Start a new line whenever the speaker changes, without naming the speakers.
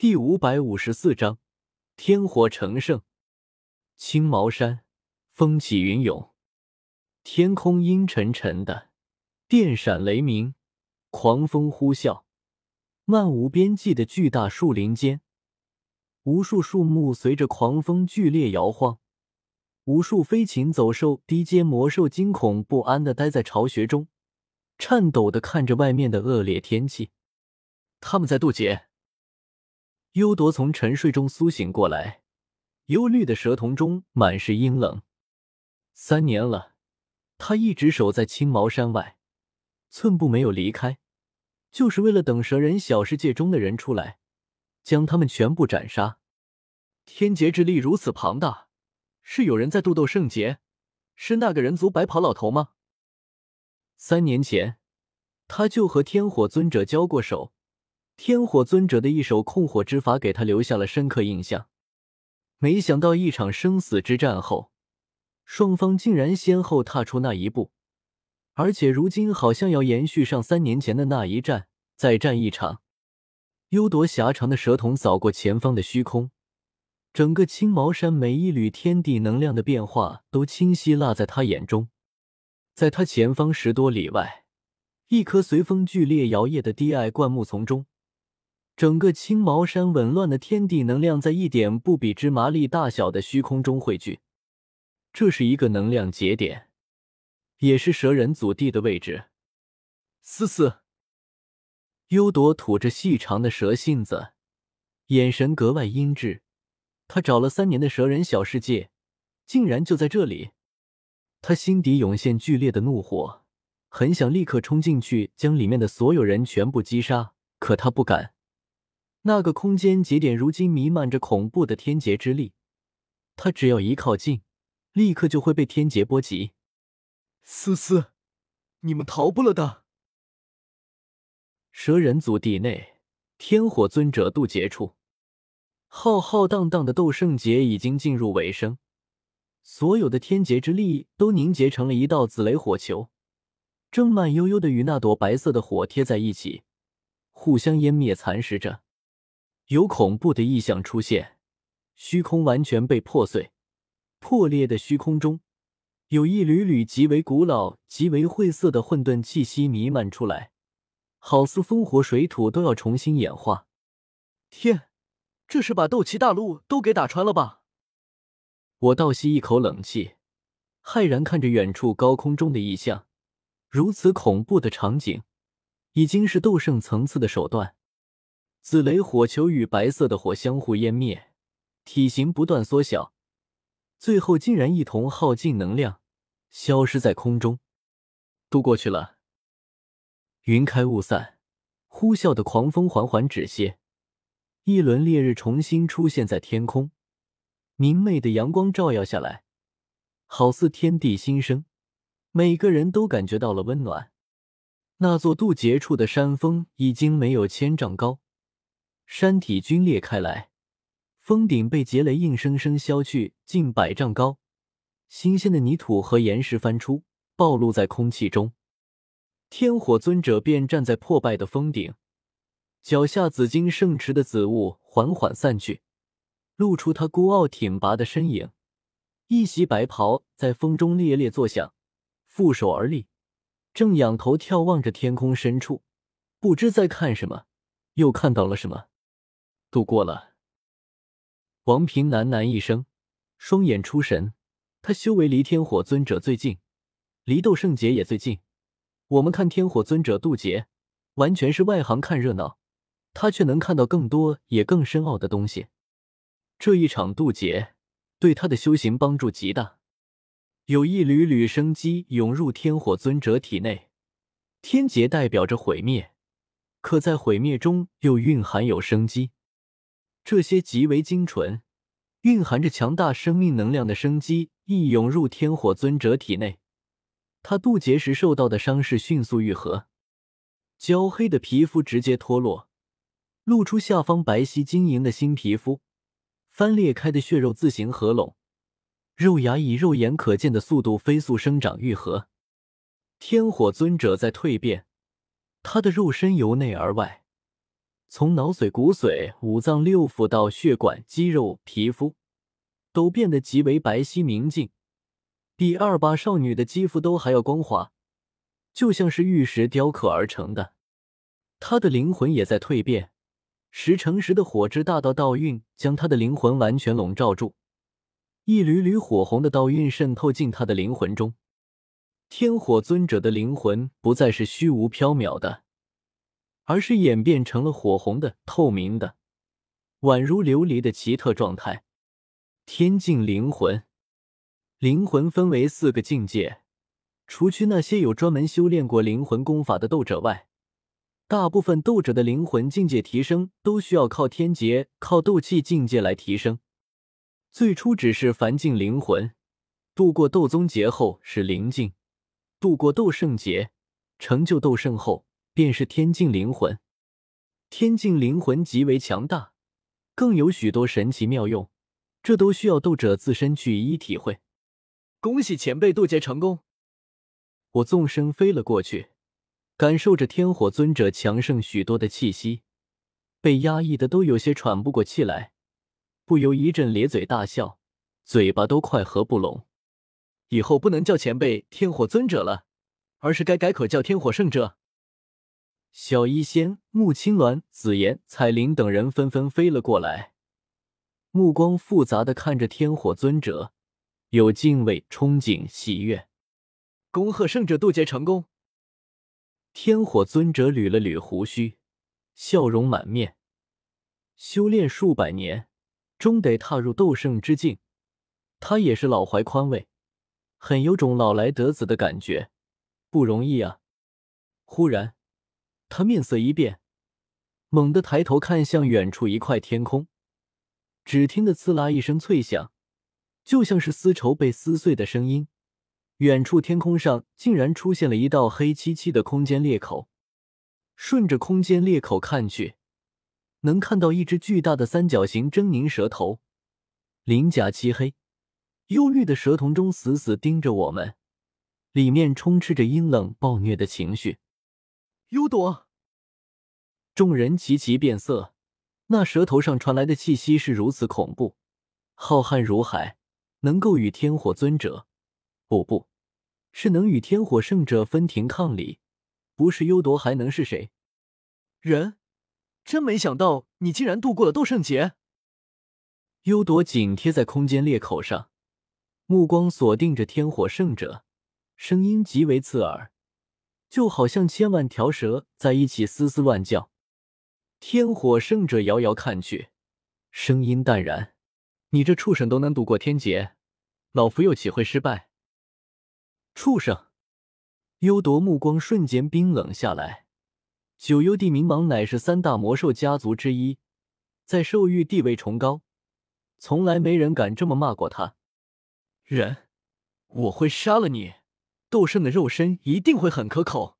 第五百五十四章天火成圣。青毛山风起云涌，天空阴沉沉的，电闪雷鸣，狂风呼啸。漫无边际的巨大树林间，无数树木随着狂风剧烈摇晃，无数飞禽走兽、低阶魔兽惊恐不安的待在巢穴中，颤抖的看着外面的恶劣天气。他们在渡劫。幽铎从沉睡中苏醒过来，忧虑的蛇瞳中满是阴冷。三年了，他一直守在青毛山外，寸步没有离开，就是为了等蛇人小世界中的人出来，将他们全部斩杀。天劫之力如此庞大，是有人在渡斗圣劫？是那个人族白袍老头吗？三年前，他就和天火尊者交过手。天火尊者的一手控火之法给他留下了深刻印象。没想到一场生死之战后，双方竟然先后踏出那一步，而且如今好像要延续上三年前的那一战，再战一场。幽夺狭长的蛇瞳扫过前方的虚空，整个青毛山每一缕天地能量的变化都清晰落在他眼中。在他前方十多里外，一棵随风剧烈摇曳的低矮灌木丛中。整个青毛山紊乱的天地能量在一点不比芝麻粒大小的虚空中汇聚，这是一个能量节点，也是蛇人祖地的位置。嘶嘶，幽朵吐着细长的蛇信子，眼神格外阴鸷。他找了三年的蛇人小世界，竟然就在这里。他心底涌现剧烈的怒火，很想立刻冲进去将里面的所有人全部击杀，可他不敢。那个空间节点如今弥漫着恐怖的天劫之力，他只要一靠近，立刻就会被天劫波及。
思思，你们逃不了的。
蛇人族地内，天火尊者渡劫处，浩浩荡荡的斗圣劫已经进入尾声，所有的天劫之力都凝结成了一道紫雷火球，正慢悠悠的与那朵白色的火贴在一起，互相湮灭蚕食着。有恐怖的异象出现，虚空完全被破碎，破裂的虚空中有一缕缕极为古老、极为晦涩的混沌气息弥漫出来，好似风火水土都要重新演化。
天，这是把斗气大陆都给打穿了吧？
我倒吸一口冷气，骇然看着远处高空中的异象，如此恐怖的场景，已经是斗圣层次的手段。紫雷火球与白色的火相互湮灭，体型不断缩小，最后竟然一同耗尽能量，消失在空中。渡过去了，云开雾散，呼啸的狂风缓缓止歇，一轮烈日重新出现在天空，明媚的阳光照耀下来，好似天地新生，每个人都感觉到了温暖。那座渡劫处的山峰已经没有千丈高。山体龟裂开来，峰顶被劫雷硬生生削去近百丈高，新鲜的泥土和岩石翻出，暴露在空气中。天火尊者便站在破败的峰顶，脚下紫金圣池的紫雾缓缓散去，露出他孤傲挺拔的身影。一袭白袍在风中猎猎作响，负手而立，正仰头眺望着天空深处，不知在看什么，又看到了什么。度过了，王平喃喃一声，双眼出神。他修为离天火尊者最近，离斗圣劫也最近。我们看天火尊者渡劫，完全是外行看热闹，他却能看到更多也更深奥的东西。这一场渡劫对他的修行帮助极大，有一缕缕生机涌入天火尊者体内。天劫代表着毁灭，可在毁灭中又蕴含有生机。这些极为精纯、蕴含着强大生命能量的生机一涌入天火尊者体内，他渡劫时受到的伤势迅速愈合，焦黑的皮肤直接脱落，露出下方白皙晶莹的新皮肤，翻裂开的血肉自行合拢，肉芽以肉眼可见的速度飞速生长愈合。天火尊者在蜕变，他的肉身由内而外。从脑髓、骨髓、五脏六腑到血管、肌肉、皮肤，都变得极为白皙明净，比二八少女的肌肤都还要光滑，就像是玉石雕刻而成的。她的灵魂也在蜕变，十乘十的火之大道道韵将她的灵魂完全笼罩住，一缕缕火红的道韵渗透进她的灵魂中。天火尊者的灵魂不再是虚无缥缈的。而是演变成了火红的、透明的、宛如琉璃的奇特状态。天境灵魂，灵魂分为四个境界，除去那些有专门修炼过灵魂功法的斗者外，大部分斗者的灵魂境界提升都需要靠天劫、靠斗气境界来提升。最初只是凡境灵魂，度过斗宗劫后是灵境，度过斗圣劫，成就斗圣后。便是天境灵魂，天境灵魂极为强大，更有许多神奇妙用，这都需要斗者自身去一一体会。
恭喜前辈渡劫成功！
我纵身飞了过去，感受着天火尊者强盛许多的气息，被压抑的都有些喘不过气来，不由一阵咧嘴大笑，嘴巴都快合不拢。
以后不能叫前辈天火尊者了，而是该改口叫天火圣者。
小医仙、穆青鸾、紫妍、彩铃等人纷纷飞了过来，目光复杂的看着天火尊者，有敬畏、憧憬、喜悦。
恭贺圣者渡劫成功！
天火尊者捋了捋胡须，笑容满面。修炼数百年，终得踏入斗圣之境，他也是老怀宽慰，很有种老来得子的感觉，不容易啊！忽然。他面色一变，猛地抬头看向远处一块天空，只听得“刺啦”一声脆响，就像是丝绸被撕碎的声音。远处天空上竟然出现了一道黑漆漆的空间裂口，顺着空间裂口看去，能看到一只巨大的三角形狰狞蛇头，鳞甲漆黑，幽绿的蛇瞳中死死盯着我们，里面充斥着阴冷暴虐的情绪。
幽朵，
众人齐齐变色。那蛇头上传来的气息是如此恐怖，浩瀚如海，能够与天火尊者，不不，是能与天火圣者分庭抗礼。不是幽朵还能是谁？
人，真没想到你竟然度过了斗圣劫。
幽朵紧贴在空间裂口上，目光锁定着天火圣者，声音极为刺耳。就好像千万条蛇在一起嘶嘶乱叫。天火圣者遥遥看去，声音淡然：“你这畜生都能度过天劫，老夫又岂会失败？”畜生！幽夺目光瞬间冰冷下来。九幽地冥蟒乃是三大魔兽家族之一，在兽域地位崇高，从来没人敢这么骂过他。
人，我会杀了你。斗圣的肉身一定会很可口。